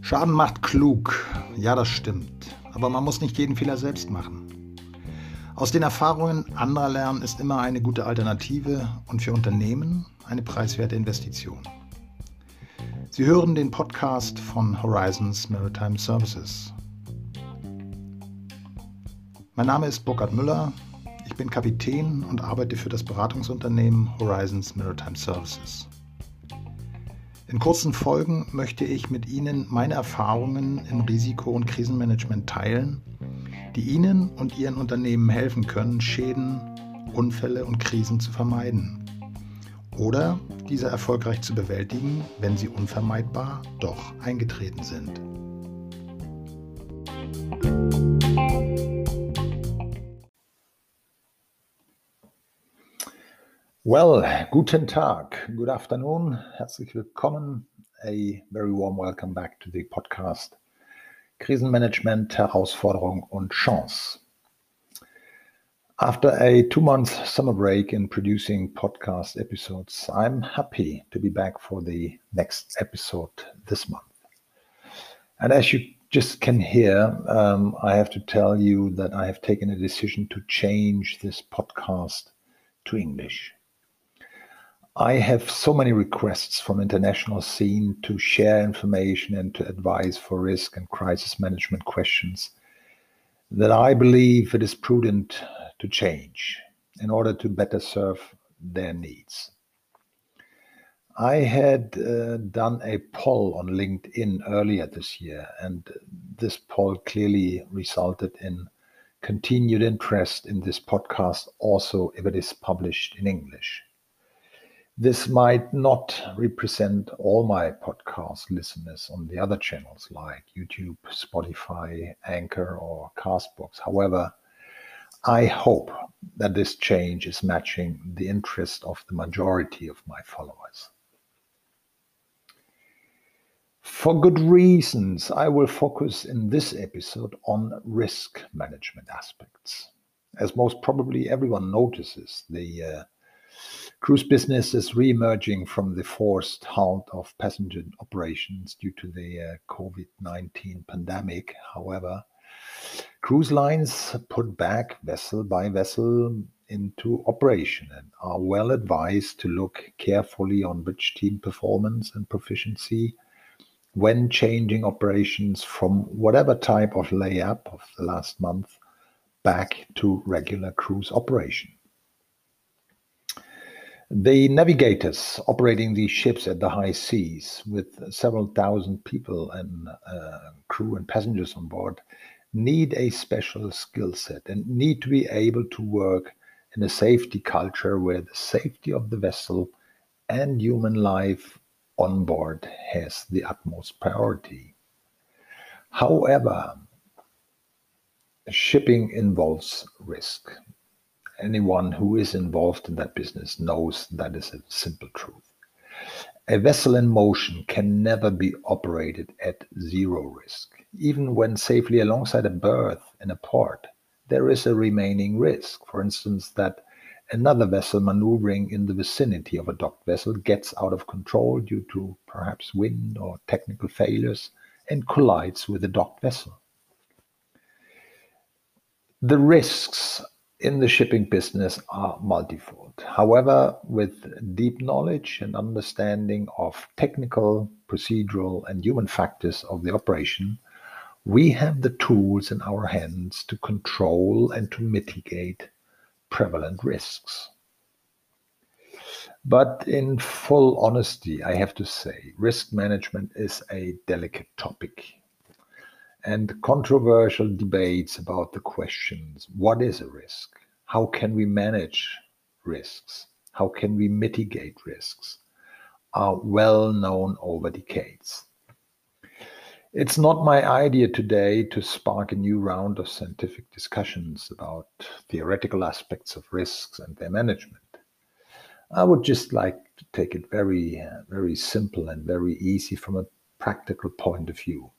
Schaden macht klug. Ja, das stimmt. Aber man muss nicht jeden Fehler selbst machen. Aus den Erfahrungen anderer lernen ist immer eine gute Alternative und für Unternehmen eine preiswerte Investition. Sie hören den Podcast von Horizons Maritime Services. Mein Name ist Burkhard Müller. Ich bin Kapitän und arbeite für das Beratungsunternehmen Horizons Maritime Services. In kurzen Folgen möchte ich mit Ihnen meine Erfahrungen im Risiko- und Krisenmanagement teilen, die Ihnen und Ihren Unternehmen helfen können, Schäden, Unfälle und Krisen zu vermeiden. Oder diese erfolgreich zu bewältigen, wenn sie unvermeidbar doch eingetreten sind. Well, guten Tag, good afternoon, herzlich willkommen. A very warm welcome back to the podcast Krisenmanagement, Herausforderung und Chance. After a two month summer break in producing podcast episodes, I'm happy to be back for the next episode this month. And as you just can hear, um, I have to tell you that I have taken a decision to change this podcast to English. I have so many requests from international scene to share information and to advise for risk and crisis management questions that I believe it is prudent to change in order to better serve their needs. I had uh, done a poll on LinkedIn earlier this year, and this poll clearly resulted in continued interest in this podcast, also if it is published in English. This might not represent all my podcast listeners on the other channels like YouTube, Spotify, Anchor, or Castbox. However, I hope that this change is matching the interest of the majority of my followers. For good reasons, I will focus in this episode on risk management aspects. As most probably everyone notices, the uh, Cruise business is re-emerging from the forced halt of passenger operations due to the uh, COVID-19 pandemic. However, cruise lines put back vessel by vessel into operation and are well advised to look carefully on bridge team performance and proficiency when changing operations from whatever type of layup of the last month back to regular cruise operation. The navigators operating these ships at the high seas with several thousand people and uh, crew and passengers on board need a special skill set and need to be able to work in a safety culture where the safety of the vessel and human life on board has the utmost priority. However, shipping involves risk anyone who is involved in that business knows that is a simple truth. A vessel in motion can never be operated at zero risk. Even when safely alongside a berth in a port, there is a remaining risk. For instance, that another vessel maneuvering in the vicinity of a docked vessel gets out of control due to perhaps wind or technical failures and collides with the docked vessel. The risks in the shipping business are multifold. However, with deep knowledge and understanding of technical, procedural, and human factors of the operation, we have the tools in our hands to control and to mitigate prevalent risks. But in full honesty, I have to say, risk management is a delicate topic and controversial debates about the questions what is a risk? How can we manage risks? How can we mitigate risks? are well known over decades. It's not my idea today to spark a new round of scientific discussions about theoretical aspects of risks and their management. I would just like to take it very, uh, very simple and very easy from a practical point of view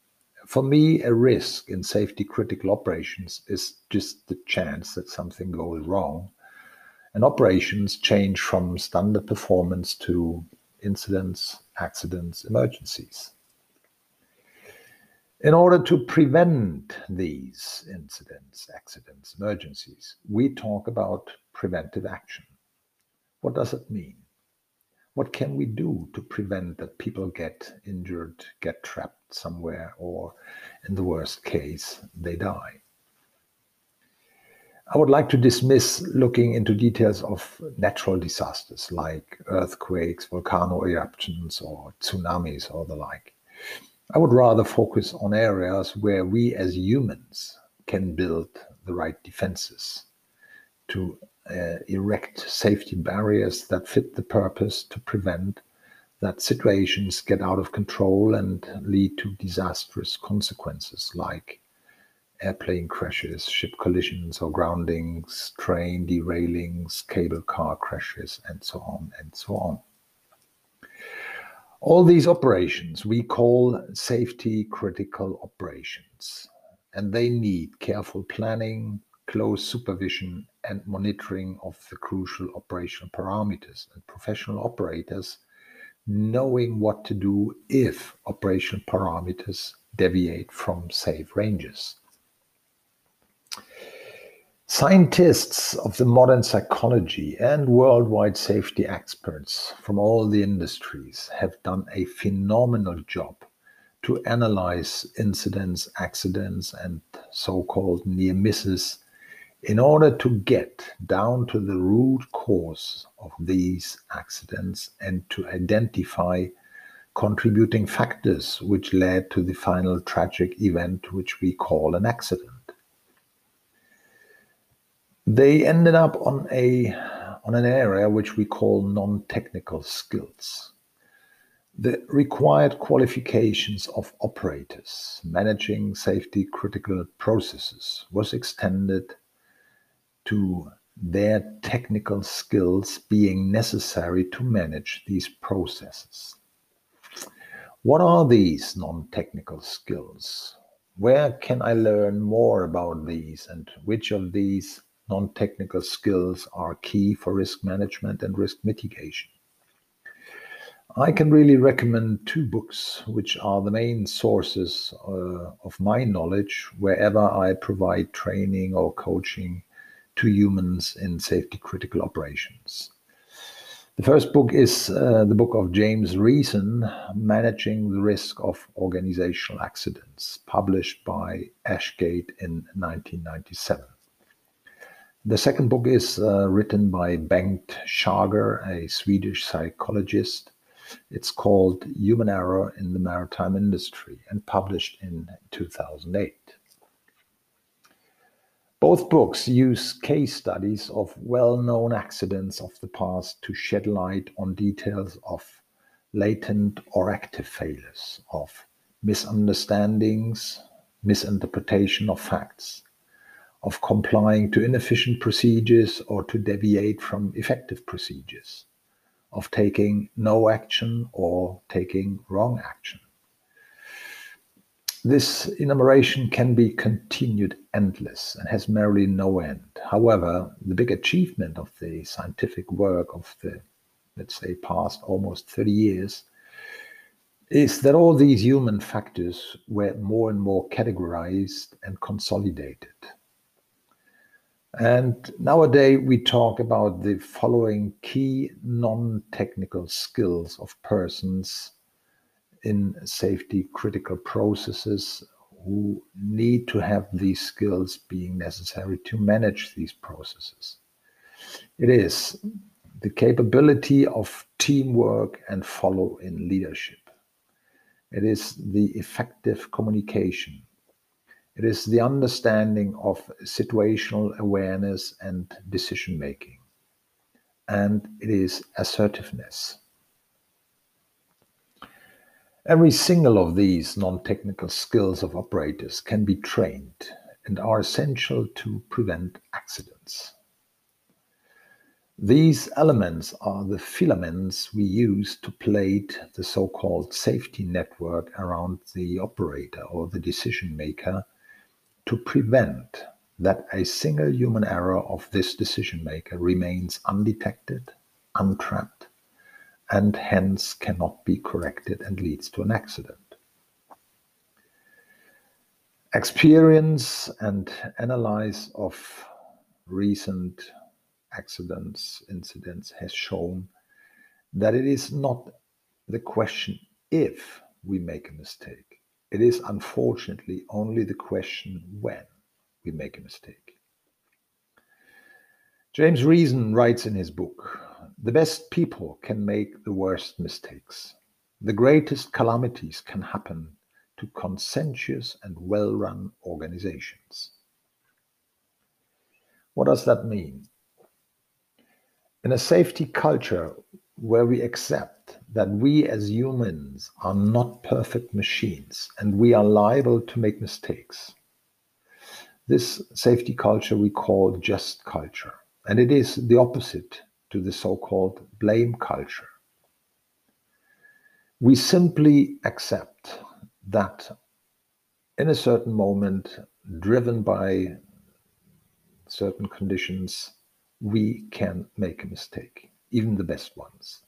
for me, a risk in safety critical operations is just the chance that something goes wrong and operations change from standard performance to incidents, accidents, emergencies. In order to prevent these incidents, accidents, emergencies, we talk about preventive action. What does it mean? What can we do to prevent that people get injured, get trapped somewhere, or in the worst case, they die? I would like to dismiss looking into details of natural disasters like earthquakes, volcano eruptions, or tsunamis, or the like. I would rather focus on areas where we as humans can build the right defenses to uh, erect safety barriers that fit the purpose to prevent that situations get out of control and lead to disastrous consequences like airplane crashes, ship collisions or groundings, train derailings, cable car crashes, and so on and so on. All these operations we call safety critical operations, and they need careful planning, close supervision, and monitoring of the crucial operational parameters and professional operators knowing what to do if operational parameters deviate from safe ranges. Scientists of the modern psychology and worldwide safety experts from all the industries have done a phenomenal job to analyze incidents, accidents, and so called near misses in order to get down to the root cause of these accidents and to identify contributing factors which led to the final tragic event which we call an accident they ended up on a on an area which we call non-technical skills. The required qualifications of operators managing safety critical processes was extended to their technical skills being necessary to manage these processes. What are these non technical skills? Where can I learn more about these and which of these non-technical skills are key for risk management and risk mitigation. I can really recommend two books, which are the main sources uh, of my knowledge wherever I provide training or coaching to humans in safety critical operations. The first book is uh, the book of James Reason, Managing the Risk of Organizational Accidents, published by Ashgate in 1997. The second book is uh, written by Bengt Schager, a Swedish psychologist. It's called Human Error in the Maritime Industry and published in 2008. Both books use case studies of well known accidents of the past to shed light on details of latent or active failures, of misunderstandings, misinterpretation of facts of complying to inefficient procedures or to deviate from effective procedures, of taking no action or taking wrong action. This enumeration can be continued endless and has merely no end. However, the big achievement of the scientific work of the, let's say, past almost 30 years is that all these human factors were more and more categorized and consolidated and nowadays we talk about the following key non technical skills of persons in safety critical processes who need to have these skills being necessary to manage these processes. It is the capability of teamwork and follow in leadership. It is the effective communication it is the understanding of situational awareness and decision making. And it is assertiveness. Every single of these non technical skills of operators can be trained and are essential to prevent accidents. These elements are the filaments we use to plate the so called safety network around the operator or the decision maker to prevent that a single human error of this decision maker remains undetected, untrapped, and hence cannot be corrected and leads to an accident. Experience and analyze of recent accidents, incidents has shown that it is not the question if we make a mistake. It is unfortunately only the question when we make a mistake. James Reason writes in his book The best people can make the worst mistakes. The greatest calamities can happen to conscientious and well run organizations. What does that mean? In a safety culture where we accept that we as humans are not perfect machines and we are liable to make mistakes, this safety culture we call just culture. And it is the opposite to the so called blame culture. We simply accept that in a certain moment, driven by certain conditions, we can make a mistake, even the best ones.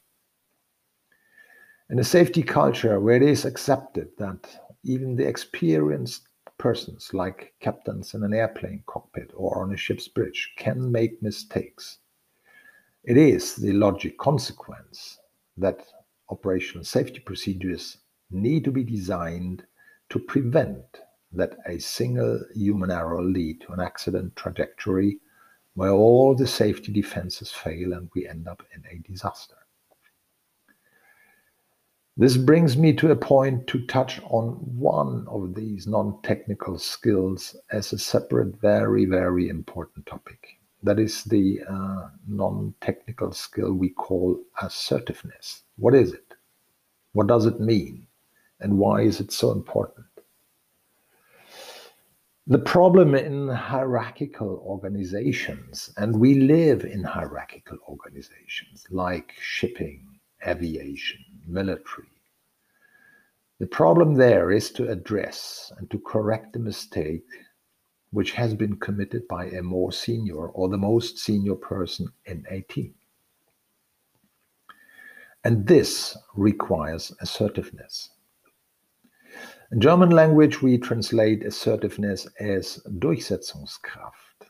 In a safety culture where it is accepted that even the experienced persons, like captains in an airplane cockpit or on a ship's bridge, can make mistakes, it is the logic consequence that operational safety procedures need to be designed to prevent that a single human error lead to an accident trajectory where all the safety defenses fail and we end up in a disaster. This brings me to a point to touch on one of these non technical skills as a separate, very, very important topic. That is the uh, non technical skill we call assertiveness. What is it? What does it mean? And why is it so important? The problem in hierarchical organizations, and we live in hierarchical organizations like shipping, aviation, military. The problem there is to address and to correct the mistake which has been committed by a more senior or the most senior person in a team. And this requires assertiveness. In German language, we translate assertiveness as Durchsetzungskraft.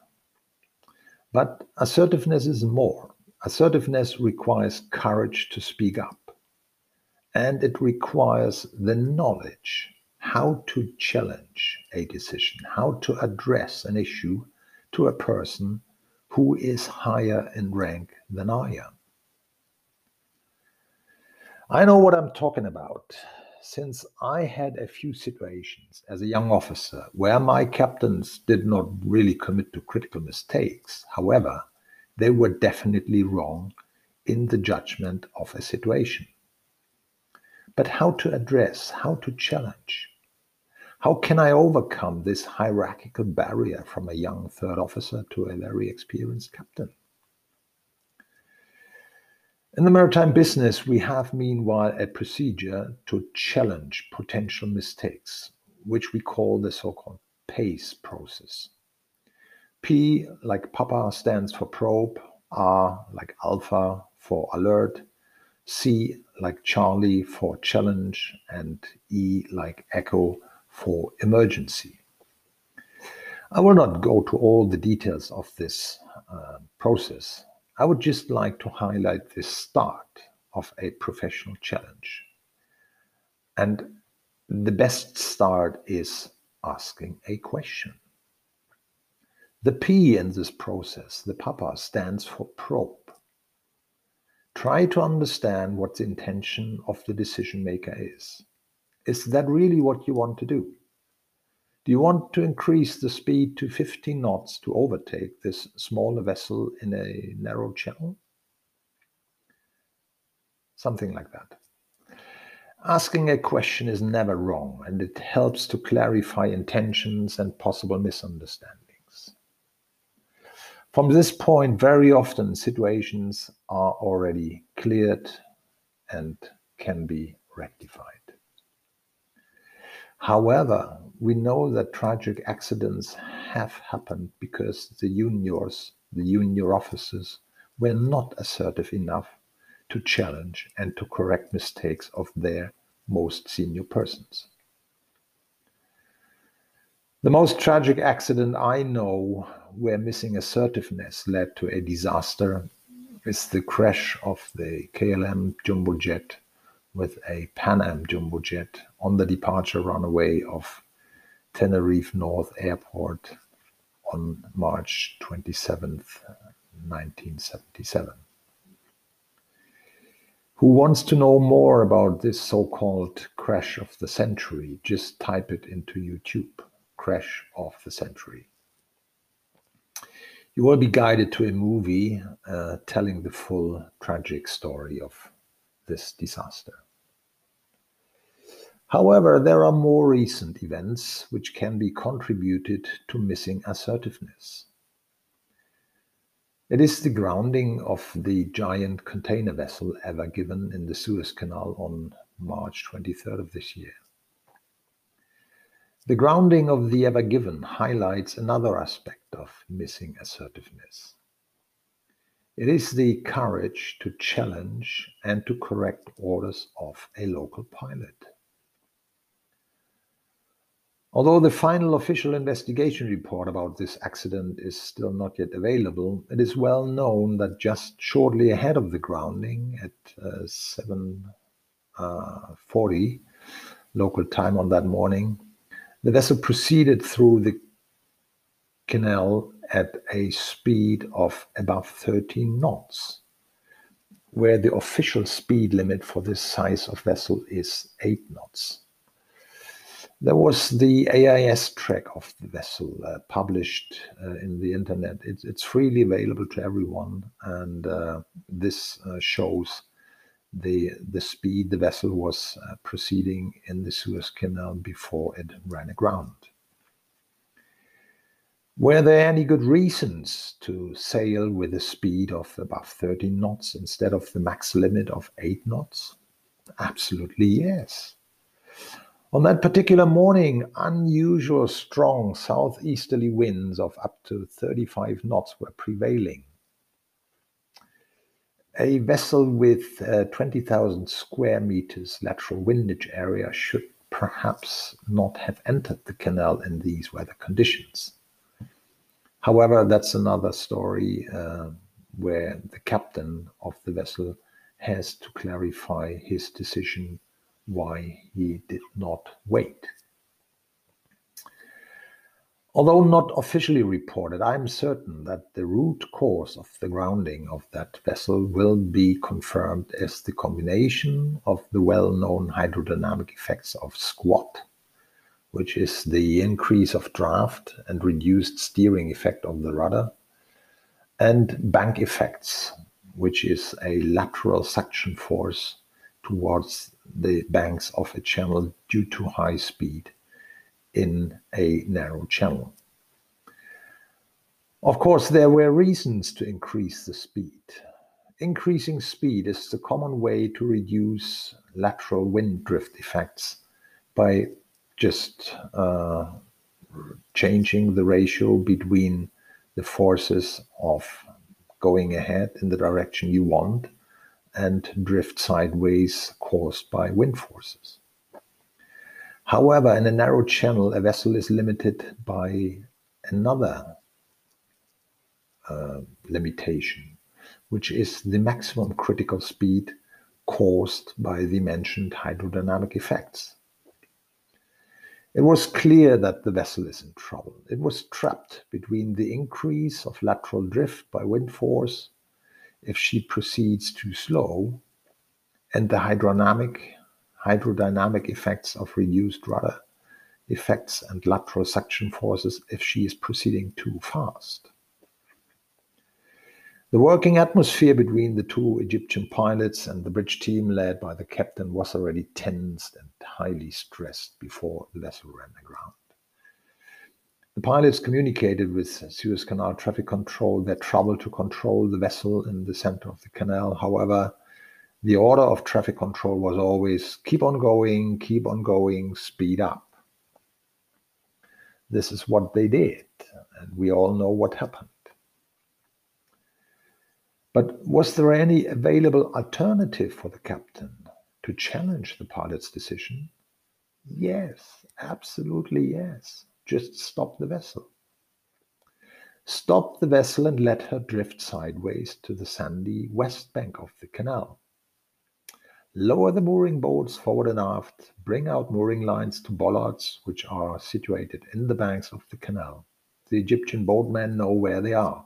But assertiveness is more. Assertiveness requires courage to speak up. And it requires the knowledge how to challenge a decision, how to address an issue to a person who is higher in rank than I am. I know what I'm talking about since I had a few situations as a young officer where my captains did not really commit to critical mistakes, however, they were definitely wrong in the judgment of a situation. But how to address, how to challenge? How can I overcome this hierarchical barrier from a young third officer to a very experienced captain? In the maritime business, we have meanwhile a procedure to challenge potential mistakes, which we call the so called PACE process. P, like Papa, stands for probe, R, like Alpha, for alert, C, like Charlie, for challenge, and E, like Echo, for emergency. I will not go to all the details of this uh, process I would just like to highlight the start of a professional challenge. And the best start is asking a question. The P in this process, the Papa, stands for probe. Try to understand what the intention of the decision maker is. Is that really what you want to do? Do you want to increase the speed to 15 knots to overtake this smaller vessel in a narrow channel? Something like that. Asking a question is never wrong and it helps to clarify intentions and possible misunderstandings. From this point, very often situations are already cleared and can be rectified. However, we know that tragic accidents have happened because the juniors, the junior officers, were not assertive enough to challenge and to correct mistakes of their most senior persons. The most tragic accident I know where missing assertiveness led to a disaster is the crash of the KLM jumbo jet with a Pan Am jumbo jet on the departure runway of Tenerife North Airport on March 27th, 1977. Who wants to know more about this so called crash of the century? Just type it into YouTube crash of the century. You will be guided to a movie uh, telling the full tragic story of this disaster. However, there are more recent events which can be contributed to missing assertiveness. It is the grounding of the giant container vessel Ever Given in the Suez Canal on March 23rd of this year. The grounding of the Ever Given highlights another aspect of missing assertiveness. It is the courage to challenge and to correct orders of a local pilot. Although the final official investigation report about this accident is still not yet available, it is well known that just shortly ahead of the grounding at uh, 7:40 uh, local time on that morning, the vessel proceeded through the canal at a speed of about 13 knots, where the official speed limit for this size of vessel is 8 knots. There was the AIS track of the vessel uh, published uh, in the internet. It's, it's, freely available to everyone, and uh, this uh, shows the the speed the vessel was uh, proceeding in the Suez Canal before it ran aground. Were there any good reasons to sail with a speed of above 13 knots instead of the max limit of 8 knots? Absolutely yes. On that particular morning, unusual strong southeasterly winds of up to 35 knots were prevailing a vessel with uh, 20,000 square meters lateral windage area should perhaps not have entered the canal in these weather conditions. However, that's another story uh, where the captain of the vessel has to clarify his decision why he did not wait. Although not officially reported, I am certain that the root cause of the grounding of that vessel will be confirmed as the combination of the well known hydrodynamic effects of squat, which is the increase of draft and reduced steering effect of the rudder, and bank effects, which is a lateral suction force towards the banks of a channel due to high speed in a narrow channel. Of course, there were reasons to increase the speed. Increasing speed is the common way to reduce lateral wind drift effects by just uh, changing the ratio between the forces of going ahead in the direction you want and drift sideways caused by wind forces. However, in a narrow channel, a vessel is limited by another uh, limitation, which is the maximum critical speed caused by the mentioned hydrodynamic effects. It was clear that the vessel is in trouble. It was trapped between the increase of lateral drift by wind force if she proceeds too slow and the hydrodynamic hydrodynamic effects of reduced rudder effects and lateral suction forces if she is proceeding too fast. The working atmosphere between the two Egyptian pilots and the bridge team, led by the captain, was already tensed and highly stressed before the vessel ran aground. The pilots communicated with Suez Canal traffic control their trouble to control the vessel in the center of the canal. However, the order of traffic control was always keep on going, keep on going, speed up. this is what they did, and we all know what happened. But was there any available alternative for the captain to challenge the pilot's decision? Yes, absolutely yes. Just stop the vessel. Stop the vessel and let her drift sideways to the sandy west bank of the canal. Lower the mooring boats forward and aft, bring out mooring lines to bollards which are situated in the banks of the canal. The Egyptian boatmen know where they are.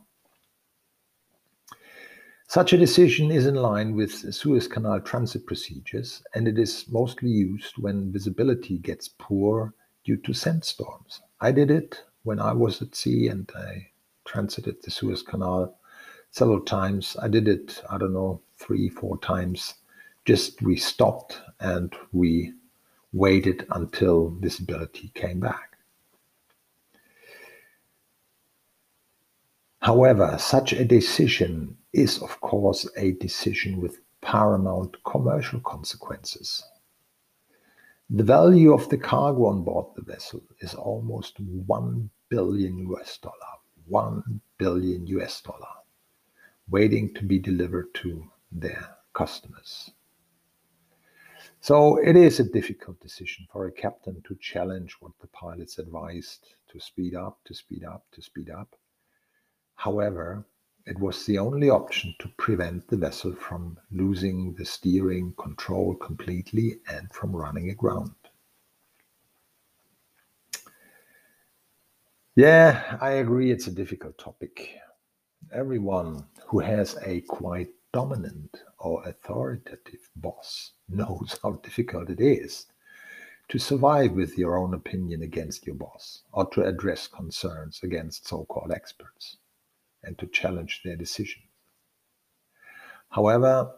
Such a decision is in line with Suez Canal transit procedures, and it is mostly used when visibility gets poor due to sandstorms. I did it when I was at sea and I transited the Suez Canal several times. I did it, I don't know, three, four times. Just we stopped and we waited until visibility came back. However, such a decision is of course a decision with paramount commercial consequences. The value of the cargo on board the vessel is almost 1 billion US dollar, 1 billion US dollar, waiting to be delivered to their customers. So it is a difficult decision for a captain to challenge what the pilots advised to speed up, to speed up, to speed up. However, it was the only option to prevent the vessel from losing the steering control completely and from running aground. Yeah, I agree it's a difficult topic. Everyone who has a quite dominant or authoritative boss knows how difficult it is to survive with your own opinion against your boss or to address concerns against so called experts and to challenge their decision. However,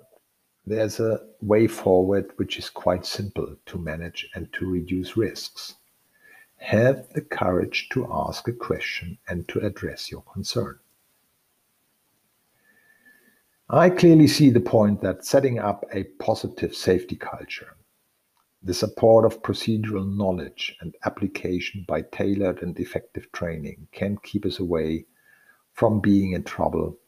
there's a way forward which is quite simple to manage and to reduce risks. Have the courage to ask a question and to address your concern. I clearly see the point that setting up a positive safety culture, the support of procedural knowledge and application by tailored and effective training can keep us away from being in trouble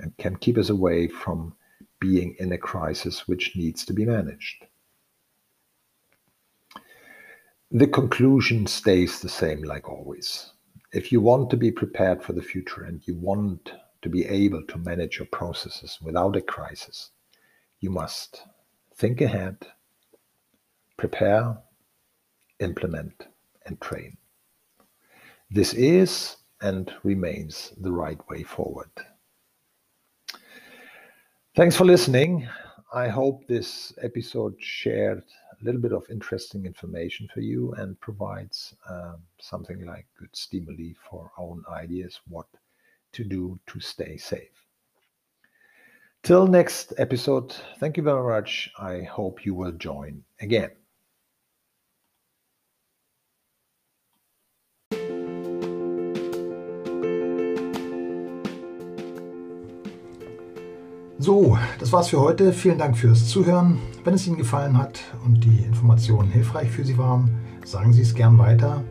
and can keep us away from being in a crisis which needs to be managed. The conclusion stays the same, like always. If you want to be prepared for the future and you want to be able to manage your processes without a crisis, you must think ahead, prepare, implement, and train. This is and remains the right way forward. Thanks for listening. I hope this episode shared a little bit of interesting information for you and provides um, something like good stimuli for own ideas what to do to stay safe. Till next episode, thank you very much. I hope you will join again. So, das war's für heute. Vielen Dank fürs Zuhören. Wenn es Ihnen gefallen hat und die Informationen hilfreich für Sie waren, sagen Sie es gern weiter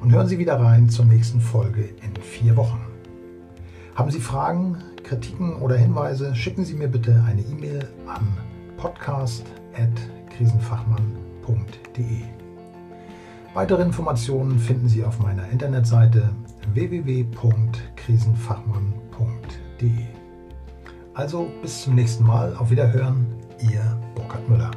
und hören Sie wieder rein zur nächsten Folge in vier Wochen. Haben Sie Fragen, Kritiken oder Hinweise, schicken Sie mir bitte eine E-Mail an podcast.krisenfachmann.de. Weitere Informationen finden Sie auf meiner Internetseite www.krisenfachmann.de. Also bis zum nächsten Mal. Auf Wiederhören. Ihr Burkhard Müller.